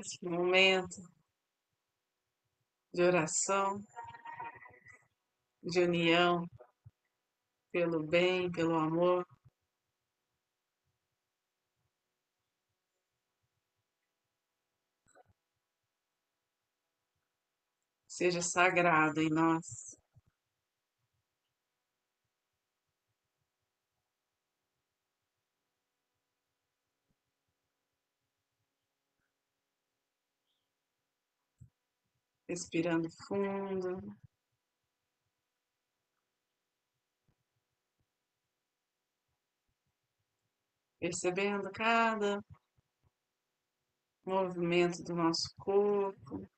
esse momento de oração, de união pelo bem, pelo amor. Seja sagrado em nós. Respirando fundo. Percebendo cada movimento do nosso corpo.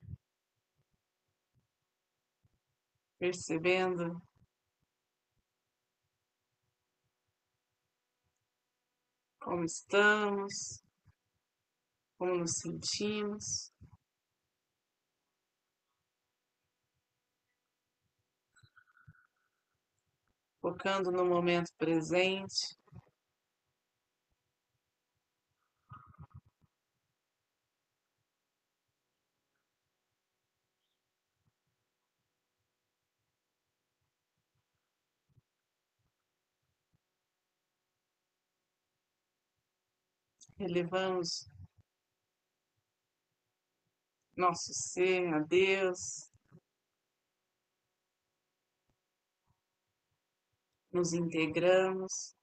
Percebendo como estamos, como nos sentimos. Focando no momento presente. Elevamos nosso ser a Deus, nos integramos.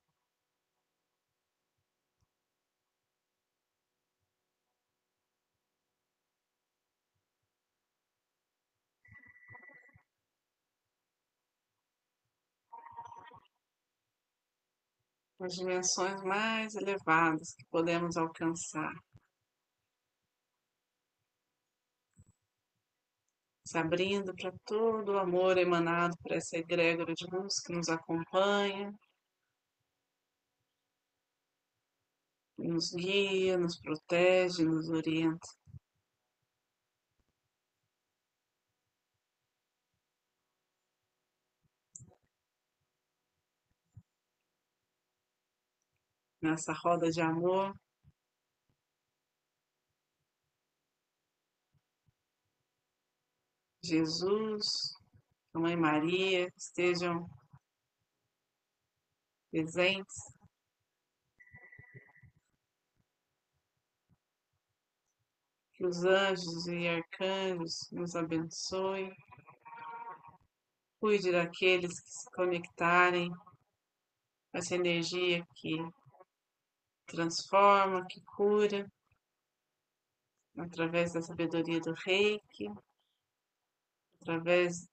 As dimensões mais elevadas que podemos alcançar. Se abrindo para todo o amor emanado por essa egrégora de luz que nos acompanha, nos guia, nos protege, nos orienta. Nessa roda de amor, Jesus, a Mãe Maria estejam presentes. Que os anjos e arcanjos nos abençoem. Cuide daqueles que se conectarem com essa energia que transforma, que cura, através da sabedoria do reiki através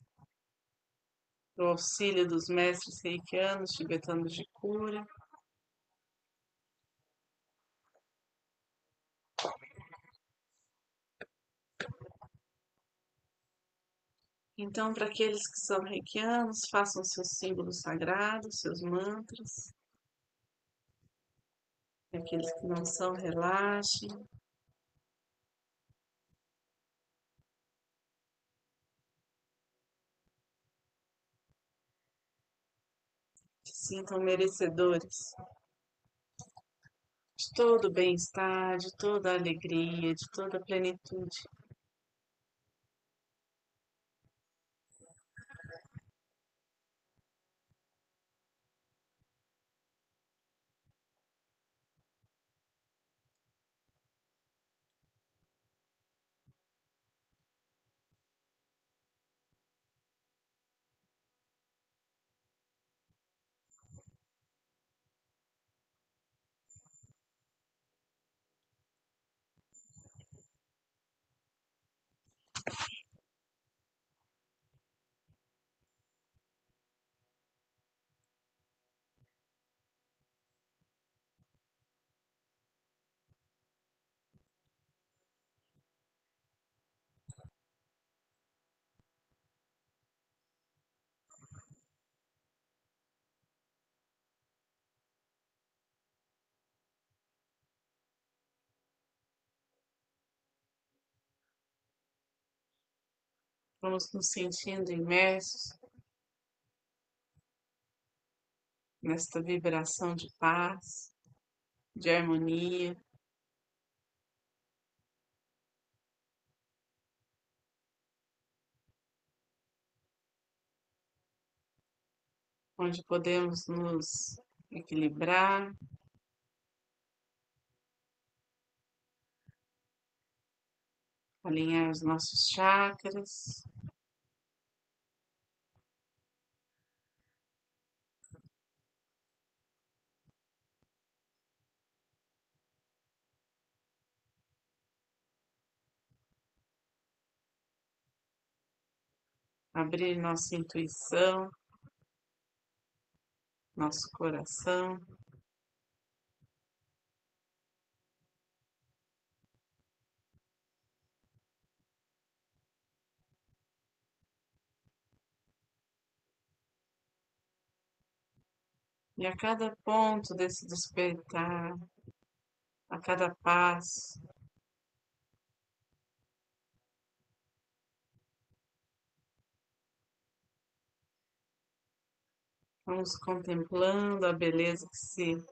do auxílio dos mestres reikianos tibetanos de cura. Então, para aqueles que são reikianos, façam seus símbolos sagrados, seus mantras. Aqueles que não são, relaxem. Sintam merecedores de todo o bem-estar, de toda alegria, de toda a plenitude. Vamos nos sentindo imersos nesta vibração de paz, de harmonia. Onde podemos nos equilibrar, Alinhar os nossos chakras. abrir nossa intuição, nosso coração. E a cada ponto desse despertar, a cada passo, Vamos contemplando a beleza que se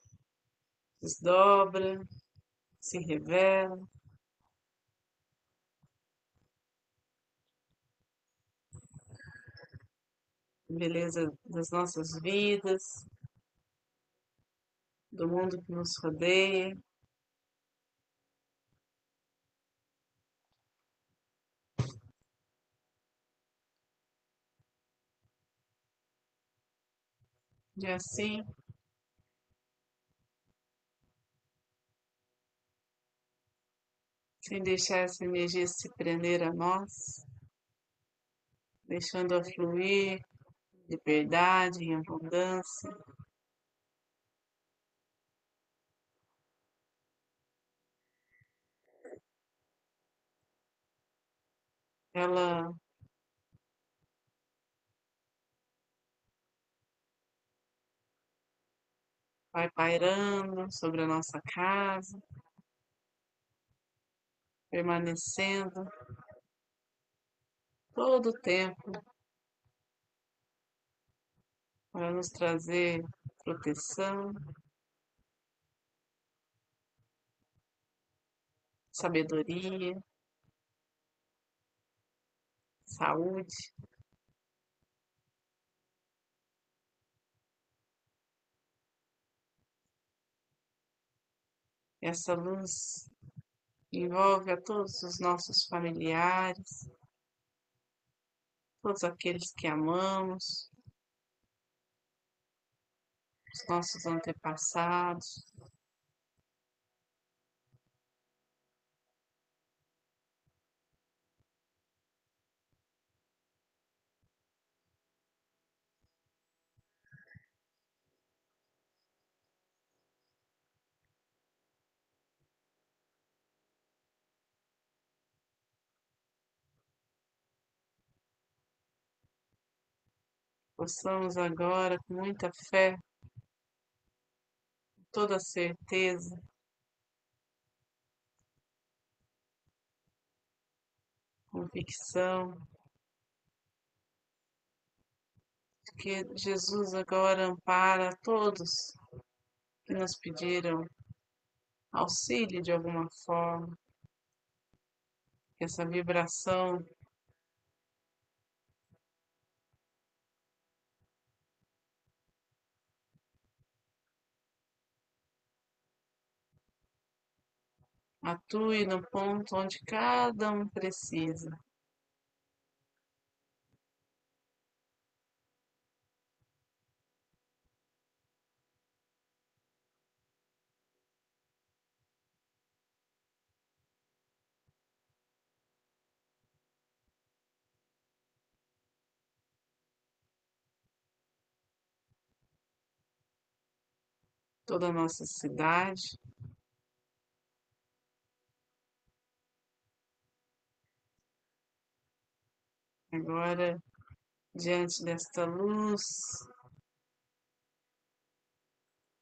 desdobra, se revela. Beleza das nossas vidas, do mundo que nos rodeia. E assim, sem deixar essa energia se prender a nós, deixando-a fluir de verdade, em abundância. Ela vai pairando sobre a nossa casa, permanecendo todo o tempo para nos trazer proteção, sabedoria, saúde. Essa luz envolve a todos os nossos familiares, todos aqueles que amamos, os nossos antepassados. Possamos agora, com muita fé, toda certeza, convicção que Jesus agora ampara todos que nos pediram auxílio de alguma forma, que essa vibração Atue no ponto onde cada um precisa. Toda a nossa cidade Agora, diante desta luz,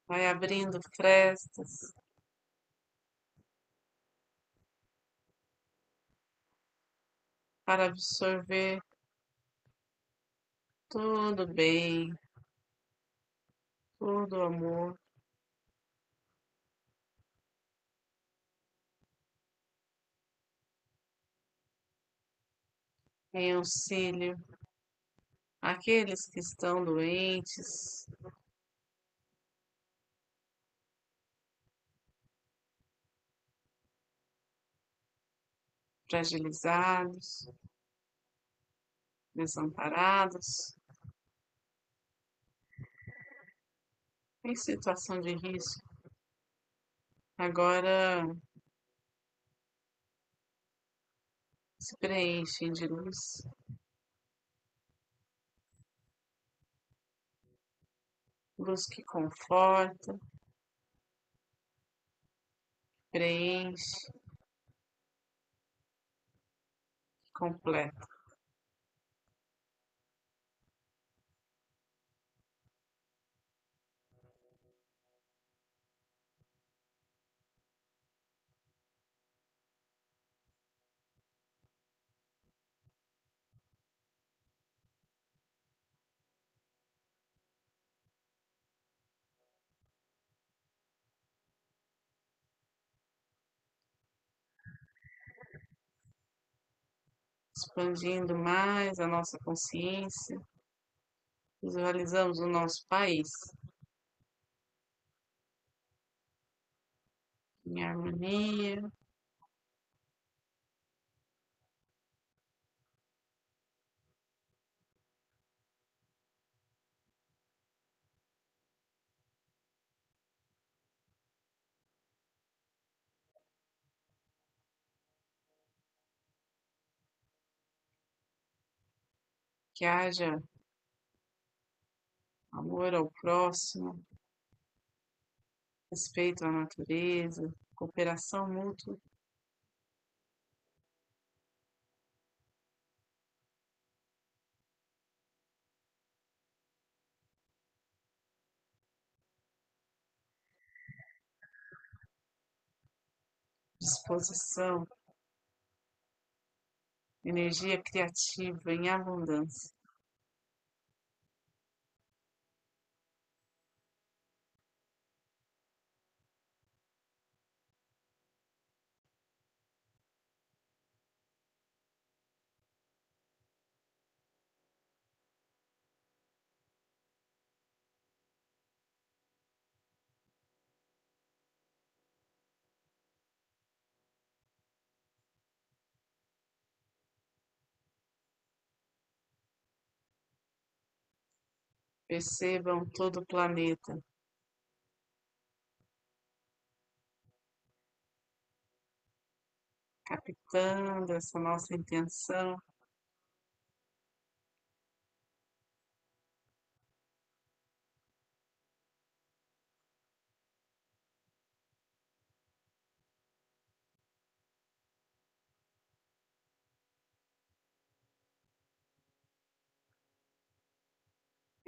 vai abrindo frestas. Para absorver todo o bem, todo o amor. Em auxílio. Aqueles que estão doentes, fragilizados, desamparados, em situação de risco. Agora se preenchem de luz. Luz que conforta, preenche, completa. Expandindo mais a nossa consciência, visualizamos o nosso país em harmonia. Que haja amor ao próximo, respeito à natureza, cooperação mútua. Disposição energia criativa em abundância. Percebam todo o planeta. Captando essa nossa intenção.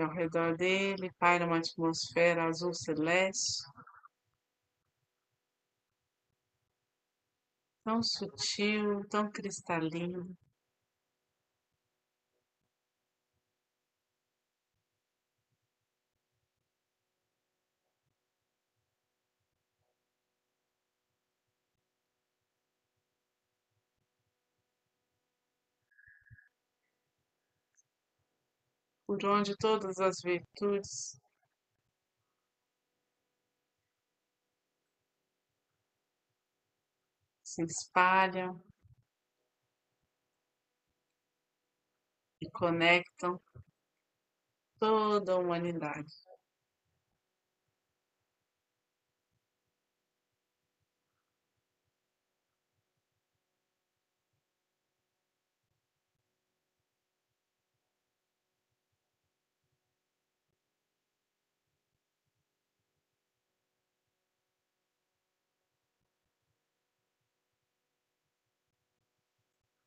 Ao redor dele paira uma atmosfera azul celeste, tão sutil, tão cristalino. Por onde todas as virtudes se espalham e conectam toda a humanidade.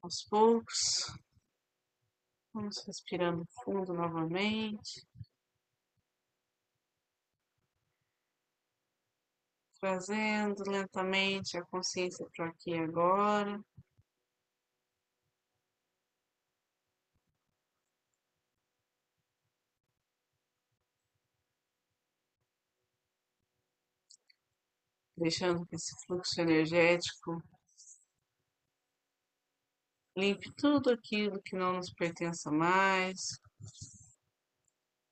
Aos poucos. Vamos respirando fundo novamente. Trazendo lentamente a consciência para aqui e agora. Deixando que esse fluxo energético Limpe tudo aquilo que não nos pertença mais.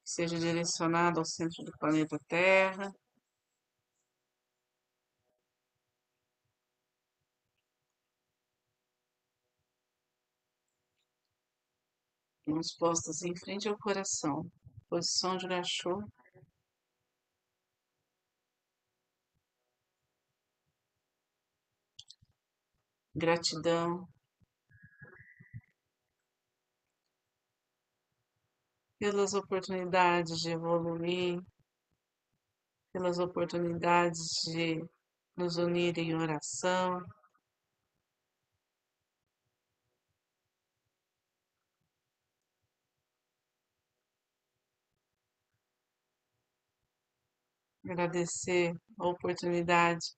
que seja direcionado ao centro do planeta Terra. Mãos postas em frente ao coração. Posição de gachô. Gratidão pelas oportunidades de evoluir, pelas oportunidades de nos unir em oração. Agradecer a oportunidade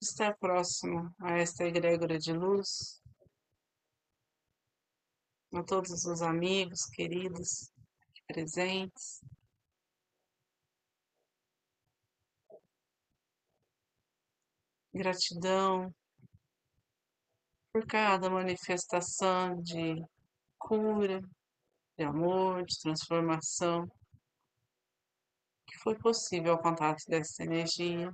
de estar próximo a esta egrégora de luz a todos os amigos queridos aqui presentes. Gratidão por cada manifestação de cura, de amor, de transformação que foi possível ao contato dessa energia.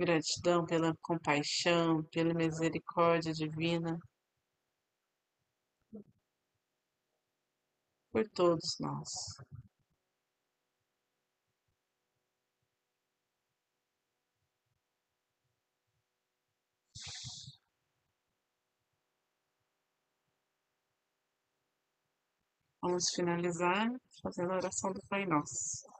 Gratidão pela compaixão, pela misericórdia divina, por todos nós. Vamos finalizar fazendo a oração do Pai Nosso.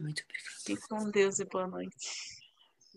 Muito obrigada. Fique com Deus e boa noite.